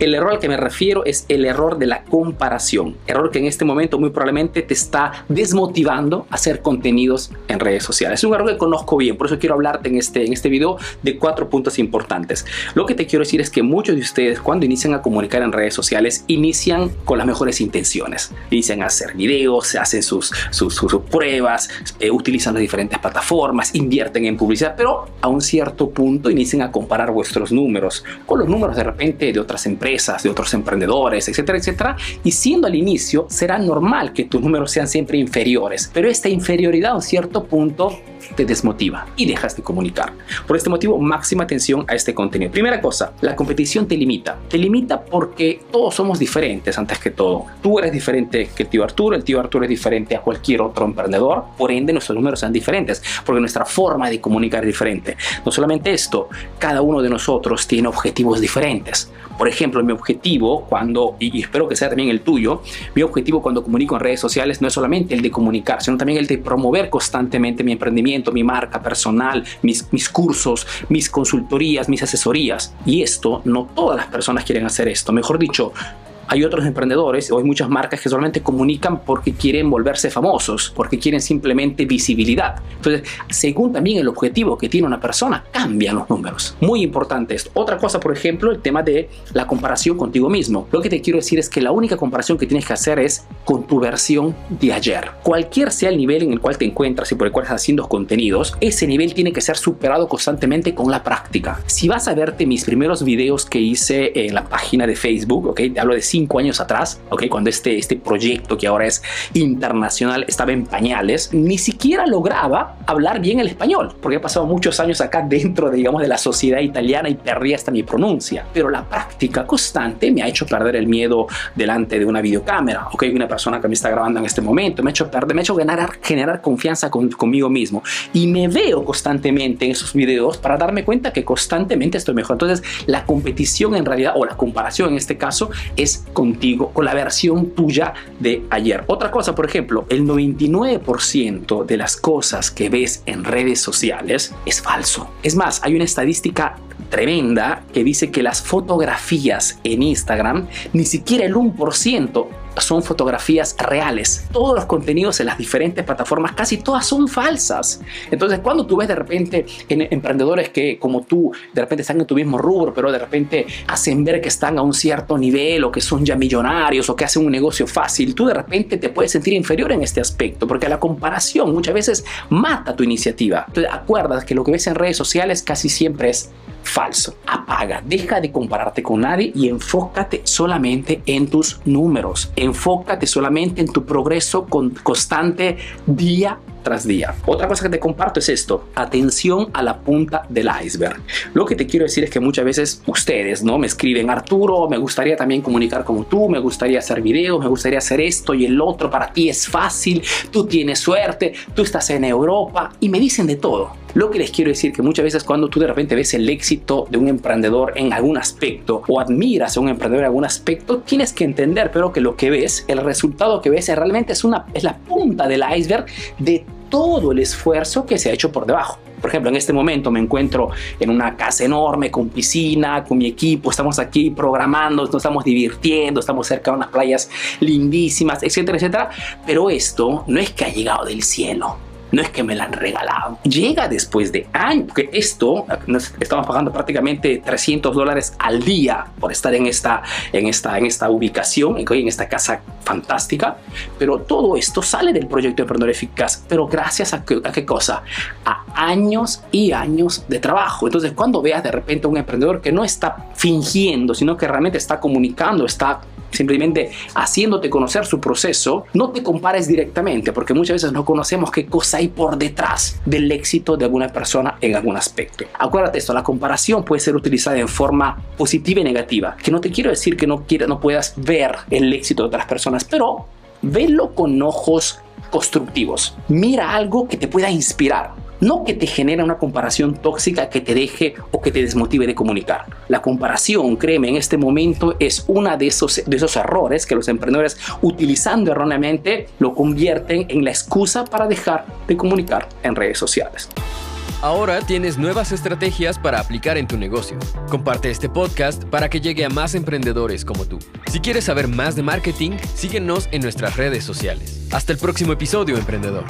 El error al que me refiero es el error de la comparación. Error que en este momento muy probablemente te está desmotivando a hacer contenidos en redes sociales. Es un error que conozco bien, por eso quiero hablarte en este, en este video de cuatro puntos importantes. Lo que te quiero decir es que muchos de ustedes cuando inician a comunicar en redes sociales inician con las mejores intenciones. Inician a hacer videos, hacen sus, sus, sus pruebas, eh, utilizan las diferentes plataformas, invierten en publicidad, pero a un cierto punto inician a comparar vuestros números con los números de repente de otras empresas de otros emprendedores, etcétera, etcétera. Y siendo al inicio, será normal que tus números sean siempre inferiores, pero esta inferioridad a un cierto punto te desmotiva y dejas de comunicar. Por este motivo, máxima atención a este contenido. Primera cosa, la competición te limita. Te limita porque todos somos diferentes antes que todo. Tú eres diferente que el tío Arturo, el tío Arturo es diferente a cualquier otro emprendedor, por ende nuestros números son diferentes, porque nuestra forma de comunicar es diferente. No solamente esto, cada uno de nosotros tiene objetivos diferentes. Por ejemplo, mi objetivo cuando, y espero que sea también el tuyo, mi objetivo cuando comunico en redes sociales no es solamente el de comunicar, sino también el de promover constantemente mi emprendimiento mi marca personal, mis, mis cursos, mis consultorías, mis asesorías. Y esto, no todas las personas quieren hacer esto. Mejor dicho, hay otros emprendedores o hay muchas marcas que solamente comunican porque quieren volverse famosos, porque quieren simplemente visibilidad. Entonces, según también el objetivo que tiene una persona, cambian los números. Muy importante esto. Otra cosa, por ejemplo, el tema de la comparación contigo mismo. Lo que te quiero decir es que la única comparación que tienes que hacer es con tu versión de ayer. Cualquier sea el nivel en el cual te encuentras y por el cual estás haciendo contenidos, ese nivel tiene que ser superado constantemente con la práctica. Si vas a verte mis primeros videos que hice en la página de Facebook, ok, hablo de cinco años atrás, ¿ok? cuando este, este proyecto que ahora es internacional estaba en pañales, ni siquiera lograba hablar bien el español, porque he pasado muchos años acá dentro, de, digamos, de la sociedad italiana y perdí hasta mi pronuncia. Pero la práctica constante me ha hecho perder el miedo delante de una videocámara, ¿ok? Una persona que me está grabando en este momento, me ha hecho perder, me ha hecho generar, generar confianza conmigo mismo. Y me veo constantemente en esos videos para darme cuenta que constantemente estoy mejor. Entonces, la competición en realidad, o la comparación en este caso, es contigo, con la versión tuya de ayer. Otra cosa, por ejemplo, el 99% de las cosas que ves en redes sociales es falso. Es más, hay una estadística tremenda que dice que las fotografías en Instagram, ni siquiera el 1% son fotografías reales. Todos los contenidos en las diferentes plataformas, casi todas son falsas. Entonces, cuando tú ves de repente en emprendedores que como tú, de repente están en tu mismo rubro, pero de repente hacen ver que están a un cierto nivel o que son ya millonarios o que hacen un negocio fácil, tú de repente te puedes sentir inferior en este aspecto, porque la comparación muchas veces mata tu iniciativa. Entonces, acuerdas que lo que ves en redes sociales casi siempre es falso. Apaga, deja de compararte con nadie y enfócate solamente en tus números. Enfócate solamente en tu progreso constante día tras día. Otra cosa que te comparto es esto, atención a la punta del iceberg. Lo que te quiero decir es que muchas veces ustedes, ¿no? Me escriben, Arturo, me gustaría también comunicar como tú, me gustaría hacer videos, me gustaría hacer esto y el otro, para ti es fácil, tú tienes suerte, tú estás en Europa y me dicen de todo. Lo que les quiero decir que muchas veces cuando tú de repente ves el éxito de un emprendedor en algún aspecto o admiras a un emprendedor en algún aspecto, tienes que entender pero que lo que ves, el resultado que ves realmente es, una, es la punta del iceberg de todo el esfuerzo que se ha hecho por debajo. Por ejemplo, en este momento me encuentro en una casa enorme con piscina, con mi equipo, estamos aquí programando, nos estamos divirtiendo, estamos cerca de unas playas lindísimas, etcétera, etcétera. Pero esto no es que ha llegado del cielo no es que me la han regalado. Llega después de años, porque esto, estamos pagando prácticamente 300 dólares al día por estar en esta, en esta, en esta ubicación, en esta casa fantástica, pero todo esto sale del proyecto de Emprendedor Eficaz, pero gracias a, a qué cosa? A años y años de trabajo. Entonces, cuando veas de repente a un emprendedor que no está fingiendo, sino que realmente está comunicando, está simplemente haciéndote conocer su proceso, no te compares directamente, porque muchas veces no conocemos qué cosa hay por detrás del éxito de alguna persona en algún aspecto. Acuérdate esto, la comparación puede ser utilizada en forma positiva y negativa, que no te quiero decir que no, quiera, no puedas ver el éxito de otras personas, pero velo con ojos constructivos. Mira algo que te pueda inspirar no que te genere una comparación tóxica que te deje o que te desmotive de comunicar. La comparación, créeme, en este momento es una de esos, de esos errores que los emprendedores utilizando erróneamente lo convierten en la excusa para dejar de comunicar en redes sociales. Ahora tienes nuevas estrategias para aplicar en tu negocio. Comparte este podcast para que llegue a más emprendedores como tú. Si quieres saber más de marketing, síguenos en nuestras redes sociales. Hasta el próximo episodio, emprendedor.